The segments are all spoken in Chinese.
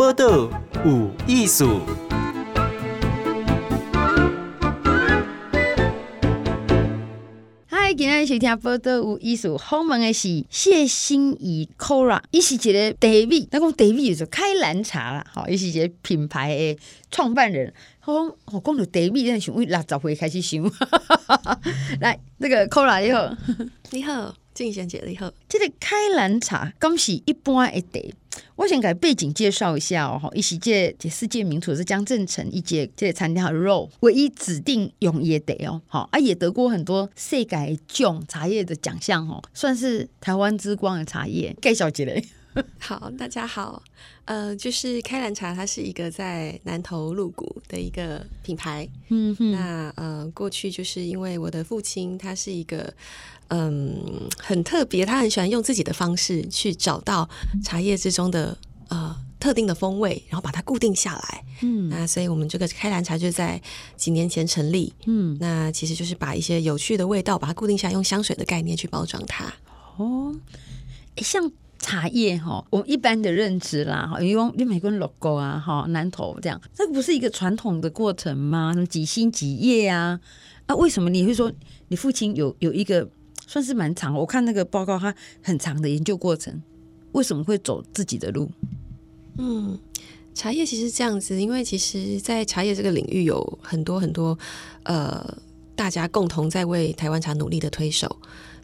报道有艺术。嗨，今天收听报道有艺术，访问的是谢欣怡 Cora，伊是一个茶米，那讲茶米就是开兰茶啦，好，伊是一个品牌的创办人。我讲我讲到茶米，真想为六十岁开始想。来，那个 Cora 你好，你好。静贤姐，你好。这个开兰茶刚是一般的茶，我先给背景介绍一下哦。一席界这世界名厨是江振成，一届这餐厅的肉唯一指定用椰茶哦。好啊，也得过很多世界种茶叶的奖项哦，算是台湾之光的茶叶。介绍一下。好，大家好，呃，就是开兰茶，它是一个在南投鹿谷的一个品牌。嗯哼，那呃，过去就是因为我的父亲，他是一个嗯很特别，他很喜欢用自己的方式去找到茶叶之中的呃特定的风味，然后把它固定下来。嗯，那所以我们这个开兰茶就在几年前成立。嗯，那其实就是把一些有趣的味道把它固定下来，用香水的概念去包装它。哦，像。茶叶哈，我们一般的认知啦哈，因为你美国 logo 啊哈，南投这样，这不是一个传统的过程吗？什么几星几叶啊？啊，为什么你会说你父亲有有一个算是蛮长？我看那个报告，他很长的研究过程，为什么会走自己的路？嗯，茶叶其实这样子，因为其实，在茶叶这个领域有很多很多呃，大家共同在为台湾茶努力的推手。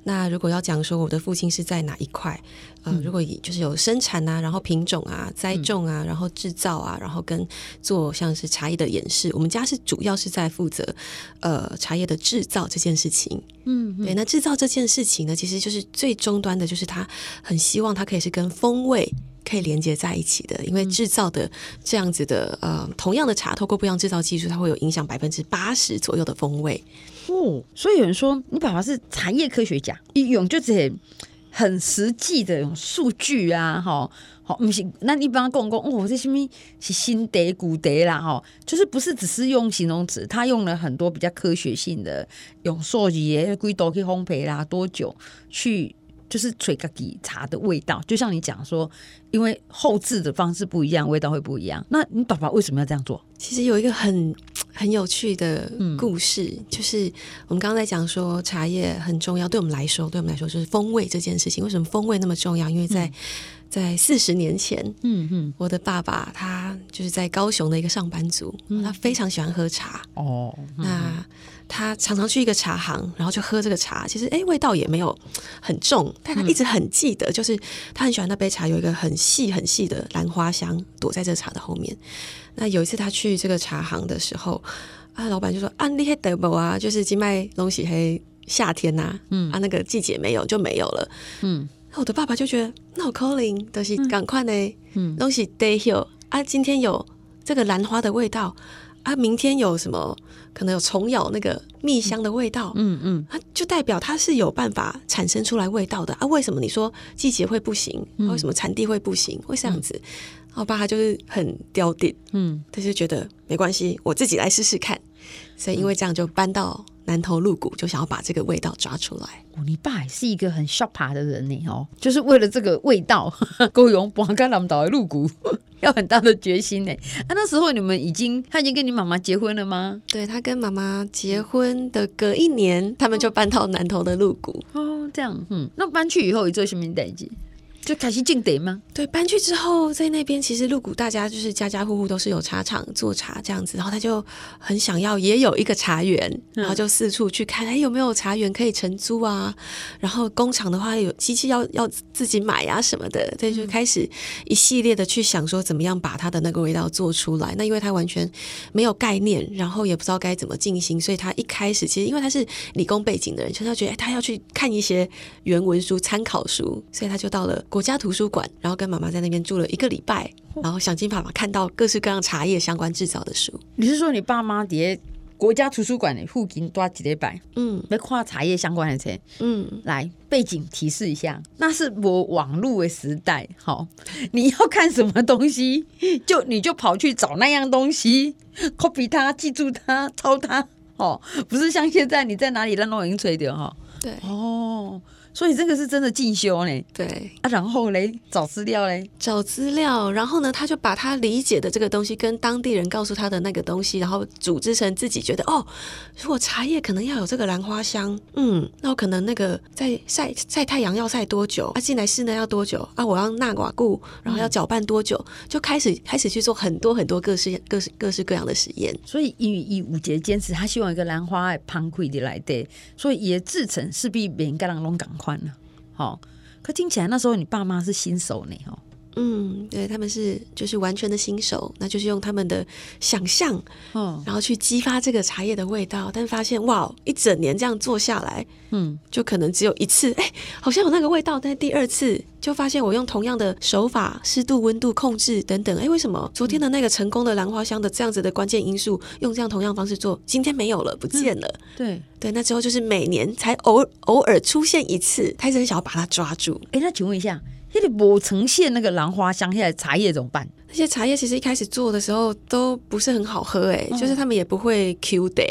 那如果要讲说我的父亲是在哪一块，呃，如果以就是有生产啊，然后品种啊、栽种啊，然后制造啊，然后跟做像是茶叶的演示，我们家是主要是在负责呃茶叶的制造这件事情。嗯，对，那制造这件事情呢，其实就是最终端的，就是他很希望它可以是跟风味可以连接在一起的，因为制造的这样子的呃同样的茶，透过不一样制造技术，它会有影响百分之八十左右的风味。哦，所以有人说你爸爸是茶叶科学家，一用就是很实际的用数据啊，哈，好，不是，那你帮他讲讲，哦，这什么是新得古茶啦，哈，就是不是只是用形容词，他用了很多比较科学性的，用数据诶，几度去烘焙啦，多久去。就是吹个底茶的味道，就像你讲说，因为后置的方式不一样，味道会不一样。那你爸爸为什么要这样做？其实有一个很很有趣的故事，嗯、就是我们刚刚在讲说茶叶很重要，对我们来说，对我们来说就是风味这件事情。为什么风味那么重要？因为在、嗯、在四十年前，嗯嗯，我的爸爸他就是在高雄的一个上班族，嗯、他非常喜欢喝茶哦，嗯、那。他常常去一个茶行，然后就喝这个茶。其实，哎，味道也没有很重，但他一直很记得，嗯、就是他很喜欢那杯茶，有一个很细很细的兰花香躲在这个茶的后面。那有一次他去这个茶行的时候，啊，老板就说：“啊，你还得不啊？就是金麦龙喜黑夏天呐、啊，嗯，啊，那个季节没有就没有了，嗯。”我的爸爸就觉得那我 calling 都是赶快呢，嗯，东西得有啊，今天有这个兰花的味道。啊，明天有什么可能有虫咬那个蜜香的味道？嗯嗯，它就代表它是有办法产生出来味道的啊。为什么你说季节会不行？为什么产地会不行？会这样子？我爸他就是很刁定，嗯，他就觉得没关系，我自己来试试看。所以因为这样就搬到南投鹿谷，就想要把这个味道抓出来。哦，你爸也是一个很 sharp 的人呢，哦，就是为了这个味道，够用搬到南投鹿谷。要很大的决心呢。啊，那时候你们已经，他已经跟你妈妈结婚了吗？对，他跟妈妈结婚的隔一年，他们就搬到南投的鹿谷。哦，这样，嗯，那搬去以后，你做什么代志？就开始进得吗？对，搬去之后，在那边其实鹿谷大家就是家家户户都是有茶厂做茶这样子，然后他就很想要也有一个茶园，然后就四处去看，哎，有没有茶园可以承租啊？然后工厂的话有机器要要自己买啊什么的，对，就开始一系列的去想说怎么样把它的那个味道做出来。那因为他完全没有概念，然后也不知道该怎么进行，所以他一开始其实因为他是理工背景的人，所以他觉得哎，他要去看一些原文书、参考书，所以他就到了。国家图书馆，然后跟妈妈在那边住了一个礼拜，然后想尽办法看到各式各样茶叶相关制造的书。你是说你爸妈在国家图书馆的附近多几礼拜？嗯，没跨茶叶相关的书。嗯，来背景提示一下，那是我网络的时代。好，你要看什么东西，就你就跑去找那样东西，copy 它，记住它，抄它。哦，不是像现在你在哪里让弄音吹的哈。对，哦。所以这个是真的进修呢。对啊，然后嘞，找资料嘞，找资料，然后呢，他就把他理解的这个东西跟当地人告诉他的那个东西，然后组织成自己觉得哦，如果茶叶可能要有这个兰花香，嗯，那我可能那个在晒晒太阳要晒多久啊？进来室内要多久啊？我要纳瓦固，然后要搅拌多久？嗯、就开始开始去做很多很多各式各式各式各样的实验。所以以以五节坚持，他希望一个兰花旁溃的来的，所以也制成势必别人跟人拢赶快了。好，可听起来那时候你爸妈是新手呢，哦。嗯，对，他们是就是完全的新手，那就是用他们的想象，嗯，然后去激发这个茶叶的味道，但发现哇，一整年这样做下来，嗯，就可能只有一次，哎，好像有那个味道，但第二次就发现我用同样的手法、湿度、温度控制等等，哎，为什么昨天的那个成功的兰花香的这样子的关键因素，用这样同样方式做，今天没有了，不见了？嗯、对对，那之后就是每年才偶偶尔出现一次，他一直很想要把它抓住。哎，那请问一下。那里不呈现那个兰花香，现在茶叶怎么办？那些茶叶其实一开始做的时候都不是很好喝，哎、嗯，就是他们也不会 Q 的，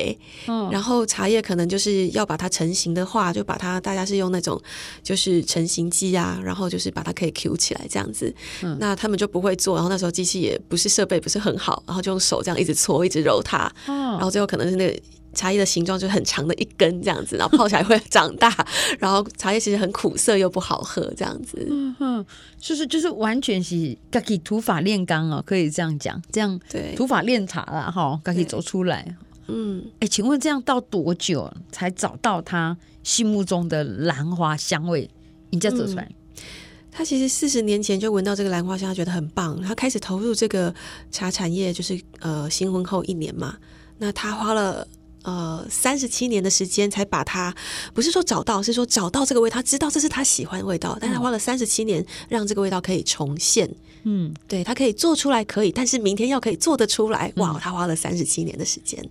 嗯，然后茶叶可能就是要把它成型的话，就把它大家是用那种就是成型机啊，然后就是把它可以 Q 起来这样子，嗯，那他们就不会做，然后那时候机器也不是设备不是很好，然后就用手这样一直搓，一直揉它，嗯，然后最后可能是那个。茶叶的形状就很长的一根这样子，然后泡起来会长大，然后茶叶其实很苦涩又不好喝这样子。嗯哼，就是就是完全是可以土法炼钢哦，可以这样讲，这样对土法炼茶了哈，可以走出来。嗯，哎、欸，请问这样到多久才找到他心目中的兰花香味？你再走出来、嗯。他其实四十年前就闻到这个兰花香，他觉得很棒。他开始投入这个茶产业，就是呃新婚后一年嘛，那他花了。呃，三十七年的时间才把它，不是说找到，是说找到这个味道，他知道这是他喜欢的味道，但他花了三十七年让这个味道可以重现。嗯，对，他可以做出来，可以，但是明天要可以做得出来，哇，他花了三十七年的时间。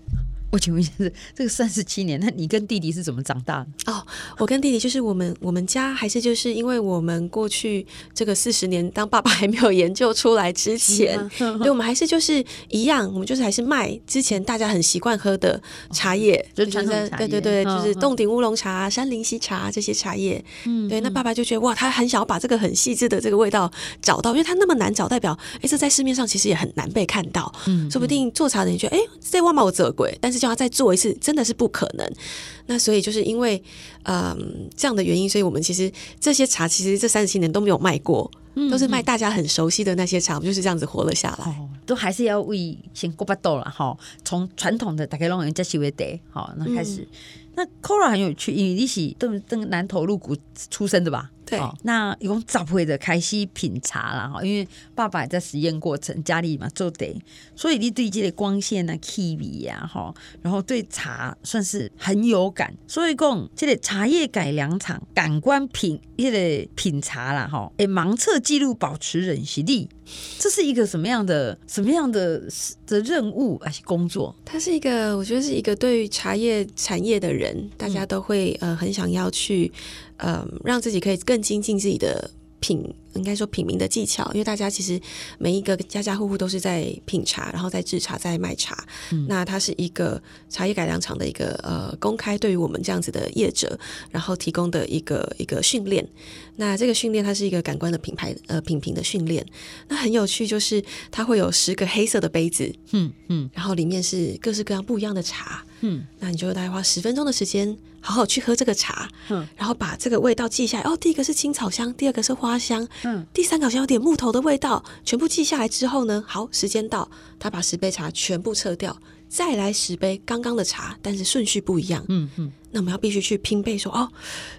我请问一下，这个三十七年，那你跟弟弟是怎么长大的？哦，我跟弟弟就是我们我们家还是就是因为我们过去这个四十年，当爸爸还没有研究出来之前，嗯、对，我们还是就是一样，我们就是还是卖之前大家很习惯喝的茶叶，哦、就是传统茶叶，对对对，就是洞顶乌龙茶、山林溪茶这些茶叶。嗯，对，那爸爸就觉得哇，他很想要把这个很细致的这个味道找到，因为他那么难找，代表哎，这在市面上其实也很难被看到。嗯，说不定做茶的人觉得哎，这万把我折鬼，但是。就要再做一次，真的是不可能。那所以就是因为，嗯，这样的原因，所以我们其实这些茶，其实这三十七年都没有卖过，嗯，都是卖大家很熟悉的那些茶，我们就是这样子活了下来。哦，都还是要为先过巴豆了哈。从传统的大概弄人家喜为得好，那开始。嗯那 Cora 很有趣，因为你是登登南投入谷出生的吧？对。哦、那一共早会的开始品茶了哈，因为爸爸也在实验过程，家里嘛做得，所以你对这个光线啊、气味呀哈，然后对茶算是很有感。所以讲这个茶叶改良场感官品，这个品茶啦哈，诶，盲测记录保持人实力，这是一个什么样的什么样的的任务还是工作？它是一个，我觉得是一个对于茶叶产业的人。人大家都会呃很想要去呃让自己可以更精进自己的品。应该说品茗的技巧，因为大家其实每一个家家户户都是在品茶，然后在制茶，在卖茶。嗯、那它是一个茶叶改良厂的一个呃公开对于我们这样子的业者，然后提供的一个一个训练。那这个训练它是一个感官的品牌呃品评的训练。那很有趣，就是它会有十个黑色的杯子，嗯嗯，然后里面是各式各样不一样的茶，嗯，那你就大概花十分钟的时间，好好去喝这个茶，嗯，然后把这个味道记下来。哦，第一个是青草香，第二个是花香。嗯，第三个好像有点木头的味道，全部记下来之后呢，好，时间到，他把十杯茶全部撤掉，再来十杯刚刚的茶，但是顺序不一样。嗯嗯，那我们要必须去拼背说，哦，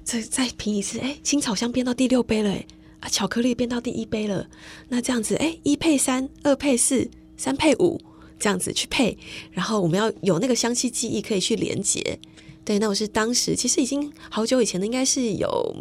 再再拼一次，哎，青草香变到第六杯了，哎，啊，巧克力变到第一杯了，那这样子，哎，一配三，二配四，三配五，这样子去配，然后我们要有那个香气记忆可以去连接。对，那我是当时其实已经好久以前的，应该是有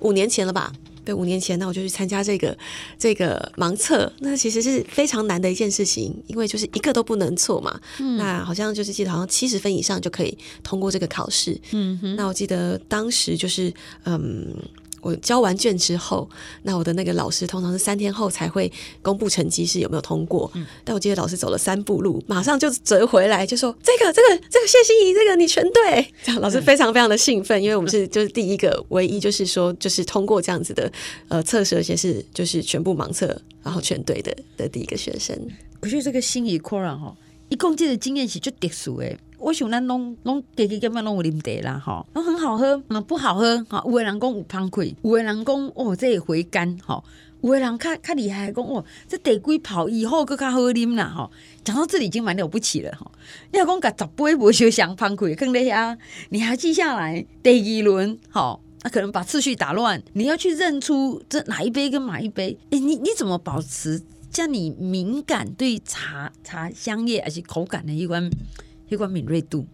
五年前了吧。对，五年前，那我就去参加这个这个盲测，那其实是非常难的一件事情，因为就是一个都不能错嘛。嗯，那好像就是记得好像七十分以上就可以通过这个考试。嗯哼，那我记得当时就是嗯。我交完卷之后，那我的那个老师通常是三天后才会公布成绩是有没有通过。嗯、但我记得老师走了三步路，马上就折回来就说：“这个、这个、这个谢欣怡，这个你全对。”这样老师非常非常的兴奋，因为我们是就是第一个唯一就是说就是通过这样子的呃测试，而且是就是全部盲测然后全对的的第一个学生。我觉得这个心怡果然哈，一共这个经验是就特殊诶。我想咱拢拢家己根本拢有啉茶啦，吼，拢很好喝，那不好喝，哈，有的人讲有芳气，有的人讲哦，这个回甘，吼，有的人较较厉害，讲哦，这茶龟泡以后更较好啉啦，吼。讲到这里已经蛮了不起了，哈。你要讲甲十杯无相像芳气，更厉害，你还记下来第二轮，好，那可能把次序打乱，你要去认出这哪一杯跟哪一杯，诶，你你怎么保持像你敏感对茶茶香叶而且口感的一关？一关敏锐度，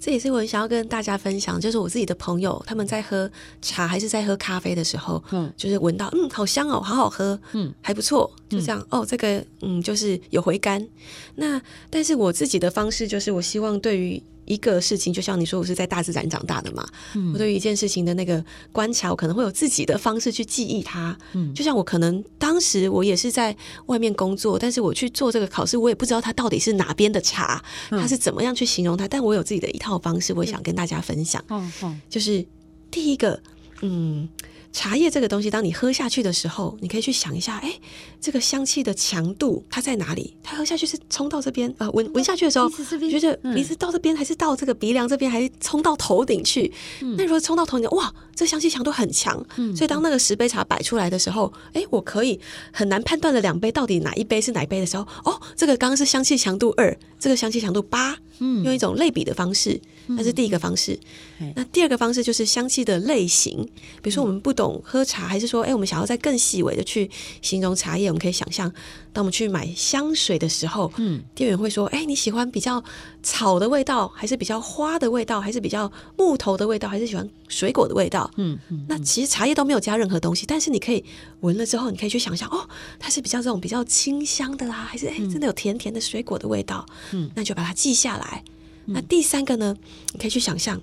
这也是我想要跟大家分享。就是我自己的朋友，他们在喝茶还是在喝咖啡的时候，嗯，就是闻到，嗯，好香哦，好好喝，嗯，还不错，就这样，嗯、哦，这个，嗯，就是有回甘。那但是我自己的方式，就是我希望对于。一个事情，就像你说，我是在大自然长大的嘛。嗯，我对于一件事情的那个观察，我可能会有自己的方式去记忆它。嗯，就像我可能当时我也是在外面工作，但是我去做这个考试，我也不知道它到底是哪边的茶，它是怎么样去形容它。但我有自己的一套方式，我想跟大家分享。嗯嗯，就是第一个，嗯。茶叶这个东西，当你喝下去的时候，你可以去想一下，哎，这个香气的强度它在哪里？它喝下去是冲到这边，啊、呃，闻闻下去的时候，觉得鼻子到这边，还是到这个鼻梁这边，还是冲到头顶去？嗯、那如果冲到头顶，哇，这香气强度很强。嗯、所以当那个十杯茶摆出来的时候，哎，我可以很难判断的两杯到底哪一杯是哪一杯的时候，哦，这个刚刚是香气强度二，这个香气强度八，嗯，用一种类比的方式，那是第一个方式。嗯、那第二个方式就是香气的类型，比如说我们不懂。喝茶，还是说，哎，我们想要再更细微的去形容茶叶，我们可以想象，当我们去买香水的时候，嗯，店员会说，哎，你喜欢比较草的味道，还是比较花的味道，还是比较木头的味道，还是喜欢水果的味道？嗯，嗯，那其实茶叶都没有加任何东西，但是你可以闻了之后，你可以去想象，哦，它是比较这种比较清香的啦，还是哎，真的有甜甜的水果的味道？嗯，那就把它记下来。那第三个呢，你可以去想象。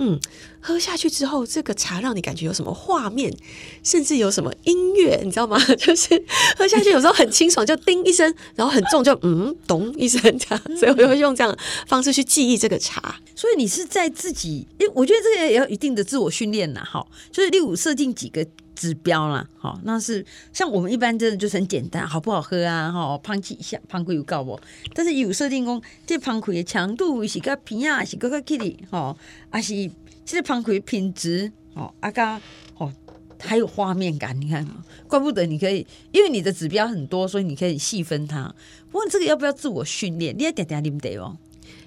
嗯，喝下去之后，这个茶让你感觉有什么画面，甚至有什么音乐，你知道吗？就是喝下去有时候很清爽，就叮一声，然后很重就嗯咚一声这样，所以我就会用这样方式去记忆这个茶。所以你是在自己，因为我觉得这个也有一定的自我训练呐，哈，就是例如设定几个指标啦，好，那是像我们一般真的就是很简单，好不好喝啊，哈，香气香，香气有告我？但是有设定讲，这香气的强度是个平啊，是个个 kitty，哈，还是这个香气的品质，哦，阿嘎，哦，还有画面感，你看，怪不得你可以，因为你的指标很多，所以你可以细分它。不过这个要不要自我训练？你要点点你们得哦，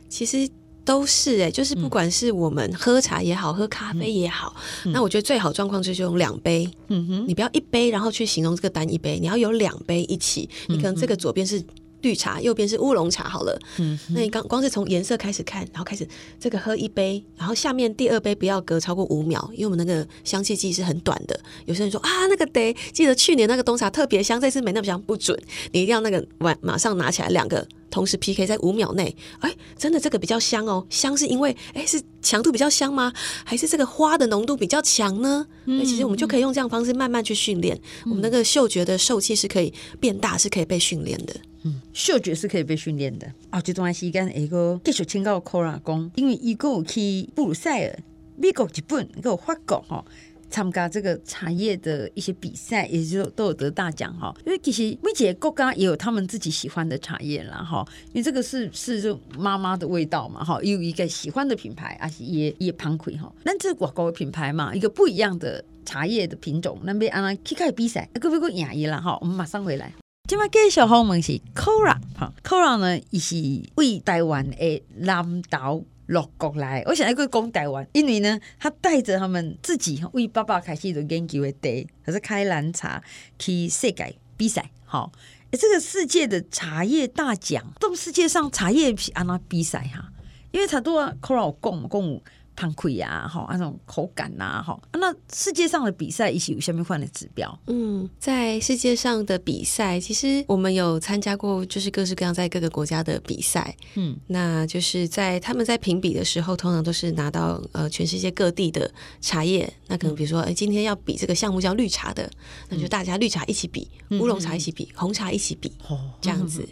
其实。都是哎、欸，就是不管是我们喝茶也好，嗯、喝咖啡也好，嗯、那我觉得最好状况就是用两杯。嗯哼，你不要一杯，然后去形容这个单一杯，你要有两杯一起。你可能这个左边是绿茶，右边是乌龙茶，好了。嗯，那你刚光是从颜色开始看，然后开始这个喝一杯，然后下面第二杯不要隔超过五秒，因为我们那个香气记忆是很短的。有些人说啊，那个得记得去年那个冬茶特别香，这次没那么香，不准。你一定要那个晚马上拿起来两个。同时 PK 在五秒内，哎，真的这个比较香哦。香是因为，哎，是强度比较香吗？还是这个花的浓度比较强呢？嗯，其实我们就可以用这样方式慢慢去训练，嗯，我们那个嗅觉的受气是可以变大，是可以被训练的。嗯，嗅觉是可以被训练的。啊，这段时间一个继续请教 Cora 讲，因为伊有去布鲁塞尔、美国、日本、还有法国哈。参加这个茶叶的一些比赛，也就都有得大奖哈。因为其实每几个国家也有他们自己喜欢的茶叶啦哈。因为这个是是就妈妈的味道嘛哈，有一个喜欢的品牌，而且也也盘亏哈。那这广告的品牌嘛，一个不一样的茶叶的品种，那边安那去开比赛，各位各位赢了哈。我们马上回来。今麦介绍好问是 Cora 哈，Cora 呢，伊是为台湾的南岛。落国来，我想一个讲台湾，因为呢，他带着他们自己为爸爸开始的研究的地，还是开兰茶去世界比赛，好，这个世界的茶叶大奖，这世界上茶叶是安那比赛哈，因为他都要 Cora 讲讲汤溃呀，哈，那种口感呐、啊，哈。那世界上的比赛一起有下面换的指标？嗯，在世界上的比赛，其实我们有参加过，就是各式各样在各个国家的比赛。嗯，那就是在他们在评比的时候，通常都是拿到呃全世界各地的茶叶。那可能比如说，哎、今天要比这个项目叫绿茶的，那就大家绿茶一起比，乌龙茶一起比，红茶一起比，哦、这样子。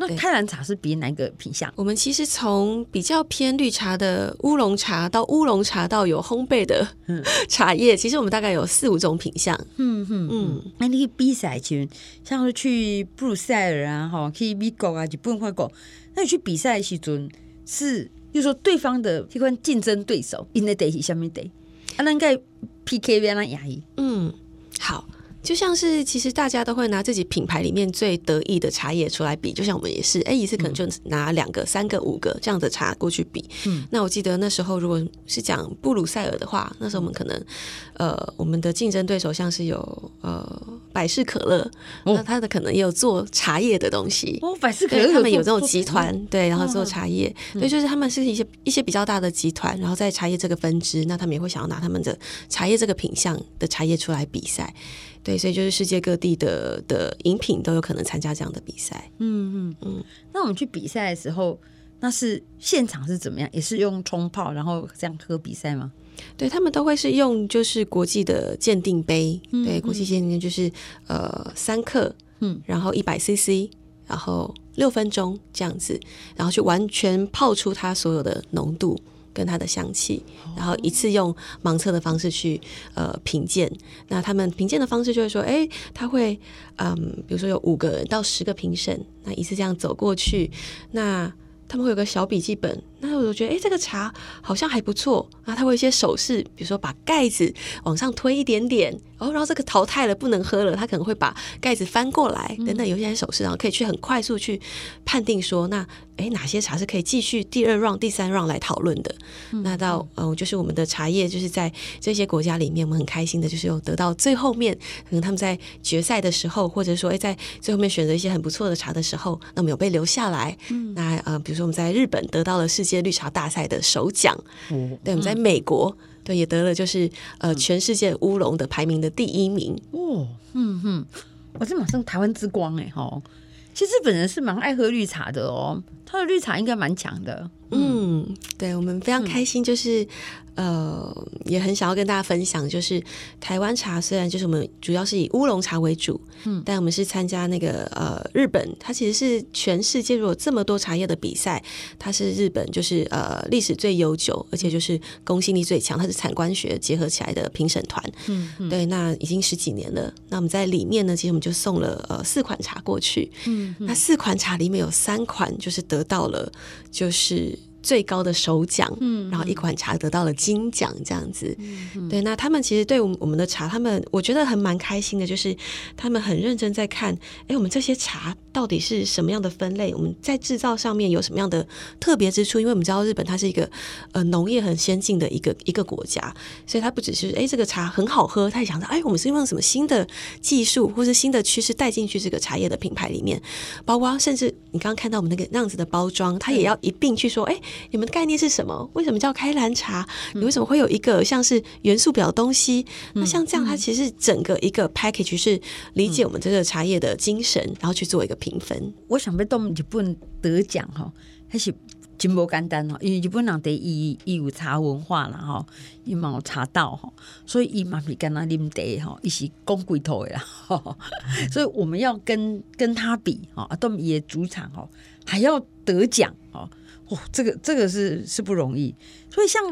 那开兰茶是比哪个品相？我们其实从比较偏绿茶的乌龙茶到乌龙茶到有烘焙的 茶叶，其实我们大概有四五种品相。嗯嗯嗯。那你比赛前，像是去布鲁塞尔啊，哈，去美国啊，日本、法国，那你去比赛的时阵是，就是说对方的这款竞争对手，因的得是什么得？啊，那应该 PK 变了压抑。嗯，好。就像是其实大家都会拿自己品牌里面最得意的茶叶出来比，就像我们也是，哎，一次可能就拿两个、三个、五个这样的茶过去比。嗯，那我记得那时候如果是讲布鲁塞尔的话，那时候我们可能，呃，我们的竞争对手像是有呃百事可乐，哦、那他的可能也有做茶叶的东西。哦，百事可乐他们有这种集团，对，然后做茶叶，对，就是他们是一些一些比较大的集团，然后在茶叶这个分支，那他们也会想要拿他们的茶叶这个品相的茶叶出来比赛。对，所以就是世界各地的的饮品都有可能参加这样的比赛。嗯嗯嗯。那我们去比赛的时候，那是现场是怎么样？也是用冲泡，然后这样喝比赛吗？对，他们都会是用就是国际的鉴定杯，嗯、对，国际鉴定就是呃三克，嗯，然后一百 CC，然后六分钟这样子，然后去完全泡出它所有的浓度。跟它的香气，然后一次用盲测的方式去呃评鉴。那他们评鉴的方式就会说，哎，他会嗯，比如说有五个人到十个评审，那一次这样走过去，那他们会有个小笔记本。那我就觉得，哎，这个茶好像还不错。然后他会有一些手势，比如说把盖子往上推一点点，哦，然后这个淘汰了不能喝了，他可能会把盖子翻过来，等等，有一些手势，然后可以去很快速去判定说，那哎哪些茶是可以继续第二 round、第三 round 来讨论的。嗯、那到呃，就是我们的茶叶，就是在这些国家里面，我们很开心的，就是有得到最后面，可能他们在决赛的时候，或者说哎在最后面选择一些很不错的茶的时候，那么有被留下来。嗯、那呃，比如说我们在日本得到了世界绿茶大赛的首奖，嗯、对，我们在美国对也得了就是呃全世界乌龙的排名的第一名。哦，嗯哼，我这马上台湾之光哎哈，其实日本人是蛮爱喝绿茶的哦，他的绿茶应该蛮强的。嗯，嗯对，我们非常开心，就是。嗯呃，也很想要跟大家分享，就是台湾茶虽然就是我们主要是以乌龙茶为主，嗯，但我们是参加那个呃日本，它其实是全世界如果这么多茶叶的比赛，它是日本就是呃历史最悠久，而且就是公信力最强，它是产官学结合起来的评审团，嗯，嗯，对，那已经十几年了。那我们在里面呢，其实我们就送了呃四款茶过去，嗯，嗯，那四款茶里面有三款就是得得到了就是。最高的首奖，嗯，然后一款茶得到了金奖，这样子，嗯，对。那他们其实对我们我们的茶，他们我觉得很蛮开心的，就是他们很认真在看，哎，我们这些茶到底是什么样的分类？我们在制造上面有什么样的特别之处？因为我们知道日本它是一个呃农业很先进的一个一个国家，所以它不只是哎这个茶很好喝，他也想到哎我们是用什么新的技术或是新的趋势带进去这个茶叶的品牌里面，包括甚至你刚刚看到我们那个那样子的包装，它也要一并去说，哎。你们的概念是什么？为什么叫开兰茶？你为什么会有一个像是元素表的东西？那像这样，它其实整个一个 package 是理解我们这个茶叶的精神，然后去做一个评分。我想要到日本得奖哈，还是真不简单哦。因为日本人得伊伊有茶文化了哈，伊嘛有茶道哈，所以伊嘛比干那啉茶哈，伊是讲贵头的啦。所以我们要跟跟他比哈，啊，到伊的主场哦，还要得奖哈。哦，这个这个是是不容易，所以像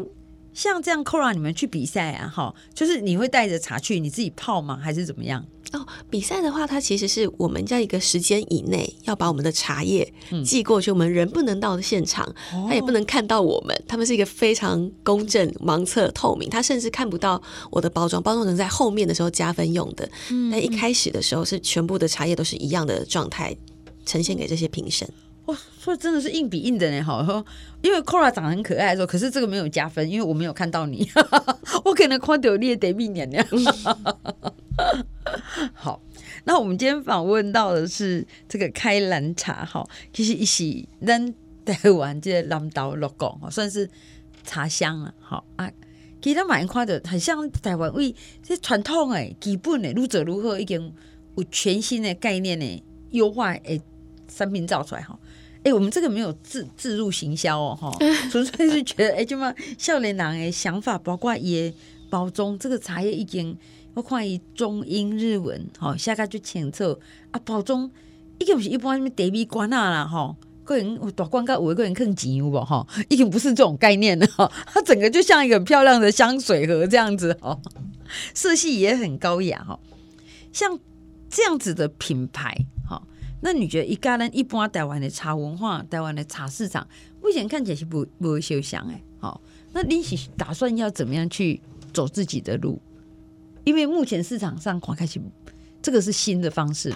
像这样，Cora 你们去比赛啊，哈，就是你会带着茶去，你自己泡吗？还是怎么样？哦，比赛的话，它其实是我们在一个时间以内要把我们的茶叶寄过去，嗯、我们人不能到的现场，哦、他也不能看到我们，他们是一个非常公正、盲测、透明，他甚至看不到我的包装，包装能在后面的时候加分用的，嗯，但一开始的时候是全部的茶叶都是一样的状态呈现给这些评审。哇，所以真的是硬比硬的呢，好，因为 Cora 长得很可爱的时候，可是这个没有加分，因为我没有看到你，我可能看到你也得命娘娘。好，那我们今天访问到的是这个开兰茶，哈，其实一起咱台湾这个南岛鹿港，算是茶香啊，好啊，其实蛮看的，很像台湾为这传统诶基本诶，愈做愈好，已经有全新的概念诶，优化诶产品造出来哈。哎、我们这个没有自自入行销哦，哈，纯粹是觉得哎，就嘛少年郎诶想法，包括也包装这个茶叶已经，我看伊中英日文，哈，下个就清楚啊，包装已经不是一般什么茶米罐啊啦，哈，个人大广告有个人更紧有无哈，已经不是这种概念了哈，它整个就像一个漂亮的香水盒这样子哈，色系也很高雅哈，像这样子的品牌。那你觉得一家人一般台湾的茶文化，台湾的茶市场，目前看起来是不不会受想哎，好，那你是打算要怎么样去走自己的路？因为目前市场上刚开始，这个是新的方式。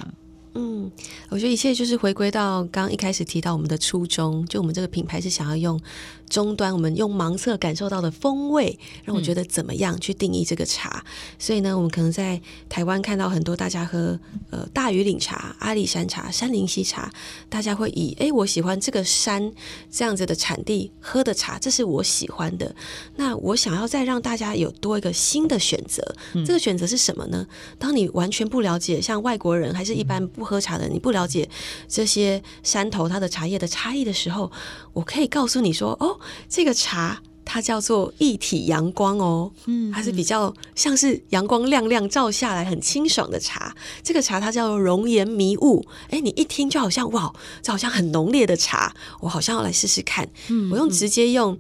嗯，我觉得一切就是回归到刚刚一开始提到我们的初衷，就我们这个品牌是想要用。终端，我们用盲测感受到的风味，让我觉得怎么样去定义这个茶。嗯、所以呢，我们可能在台湾看到很多大家喝呃大禹岭茶、阿里山茶、山林溪茶，大家会以哎我喜欢这个山这样子的产地喝的茶，这是我喜欢的。那我想要再让大家有多一个新的选择，嗯、这个选择是什么呢？当你完全不了解，像外国人还是一般不喝茶的人，你不了解这些山头它的茶叶的差异的时候，我可以告诉你说哦。这个茶它叫做一体阳光哦，嗯，它是比较像是阳光亮亮照下来很清爽的茶。这个茶它叫做熔岩迷雾，哎，你一听就好像哇，这好像很浓烈的茶，我好像要来试试看。嗯，我用直接用，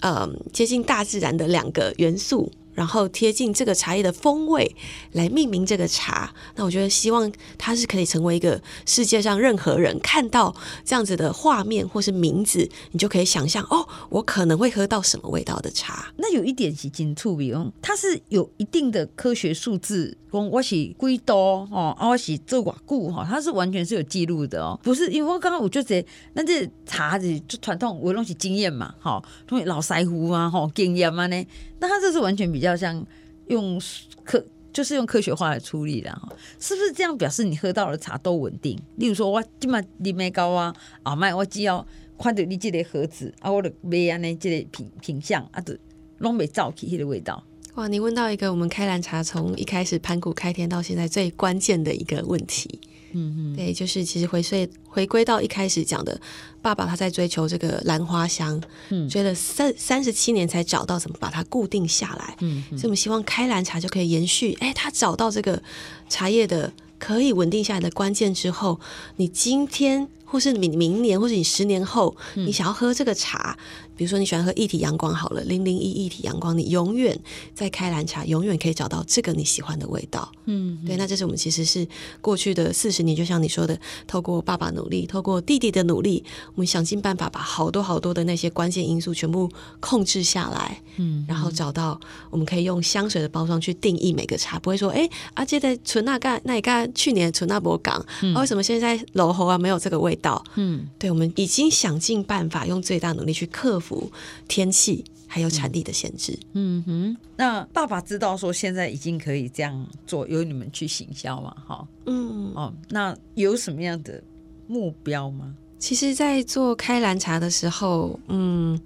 呃，接近大自然的两个元素。然后贴近这个茶叶的风味来命名这个茶，那我觉得希望它是可以成为一个世界上任何人看到这样子的画面或是名字，你就可以想象哦，我可能会喝到什么味道的茶。那有一点是金醋比哦，它是有一定的科学数字，说我是几多哦，我是做寡固哈，它是完全是有记录的哦，不是因为我刚刚我就觉得那这茶子就传统，我东西经验嘛，哈，东西老师傅啊，哈，经验嘛呢。那它这是完全比较像用科，就是用科学化来处理的哈，是不是这样表示你喝到的茶都稳定？例如说我今麦你没高啊，啊麦我只要看到你这个盒子啊，我的买安呢这个品品相啊，都拢没造起那个味道。哇，你问到一个我们开兰茶从一开始盘古开天到现在最关键的一个问题。嗯嗯，对，就是其实回归回归到一开始讲的，爸爸他在追求这个兰花香，嗯，追了三三十七年才找到怎么把它固定下来，嗯，所以我们希望开兰茶就可以延续，哎，他找到这个茶叶的可以稳定下来的关键之后，你今天或是你明年或是你十年后，你想要喝这个茶。比如说你喜欢喝一体阳光好了，零零一一体阳光，你永远在开兰茶，永远可以找到这个你喜欢的味道。嗯，对，那这是我们其实是过去的四十年，就像你说的，透过爸爸努力，透过弟弟的努力，我们想尽办法把好多好多的那些关键因素全部控制下来。嗯，然后找到我们可以用香水的包装去定义每个茶，不会说哎，阿姐在纯那干那一干去年纯那博港，嗯、为什么现在楼后啊没有这个味道？嗯，对，我们已经想尽办法用最大努力去克服。天气还有产地的限制，嗯哼。那爸爸知道说现在已经可以这样做，由你们去行销嘛？哈，嗯哦。那有什么样的目标吗？其实，在做开兰茶的时候，嗯。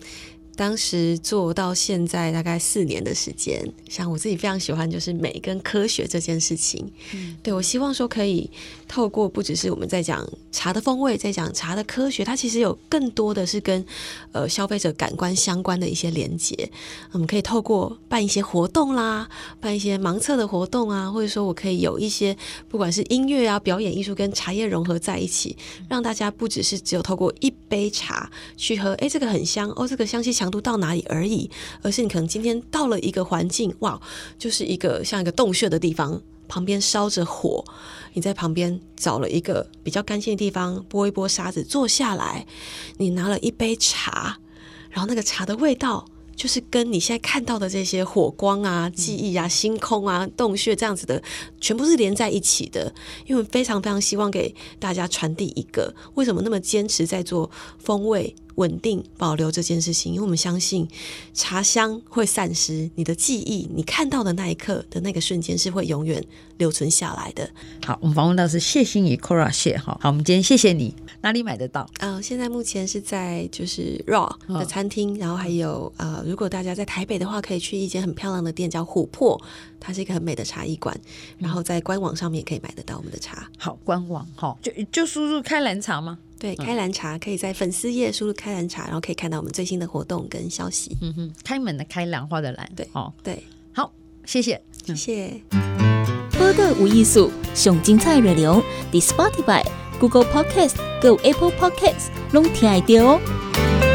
当时做到现在大概四年的时间，像我自己非常喜欢就是美跟科学这件事情。嗯，对，我希望说可以透过不只是我们在讲茶的风味，在讲茶的科学，它其实有更多的是跟呃消费者感官相关的一些连接。我们可以透过办一些活动啦，办一些盲测的活动啊，或者说我可以有一些不管是音乐啊、表演艺术跟茶叶融合在一起，让大家不只是只有透过一杯茶去喝，哎，这个很香哦，这个香气强。度到哪里而已，而是你可能今天到了一个环境，哇，就是一个像一个洞穴的地方，旁边烧着火，你在旁边找了一个比较干净的地方，拨一拨沙子，坐下来，你拿了一杯茶，然后那个茶的味道，就是跟你现在看到的这些火光啊、记忆啊、星空啊、洞穴这样子的，全部是连在一起的。因为非常非常希望给大家传递一个，为什么那么坚持在做风味。稳定保留这件事情，因为我们相信茶香会散失，你的记忆，你看到的那一刻的那个瞬间是会永远留存下来的。好，我们访问到是谢欣怡 Cora 谢哈，好，我们今天谢谢你，哪里买得到？呃，现在目前是在就是 Raw 的餐厅，哦、然后还有呃，如果大家在台北的话，可以去一间很漂亮的店叫琥珀，它是一个很美的茶艺馆，然后在官网上面也可以买得到我们的茶。好，官网哈，就就输入开兰茶吗？对，开兰茶可以在粉丝页输入开兰茶，然后可以看到我们最新的活动跟消息。嗯哼，开门的开，兰花的兰。对，哦，对，好，谢谢，谢谢。播的无艺术，上精彩内容，The Spotify、Google Podcast、Go Apple Podcasts，拢听得到哦。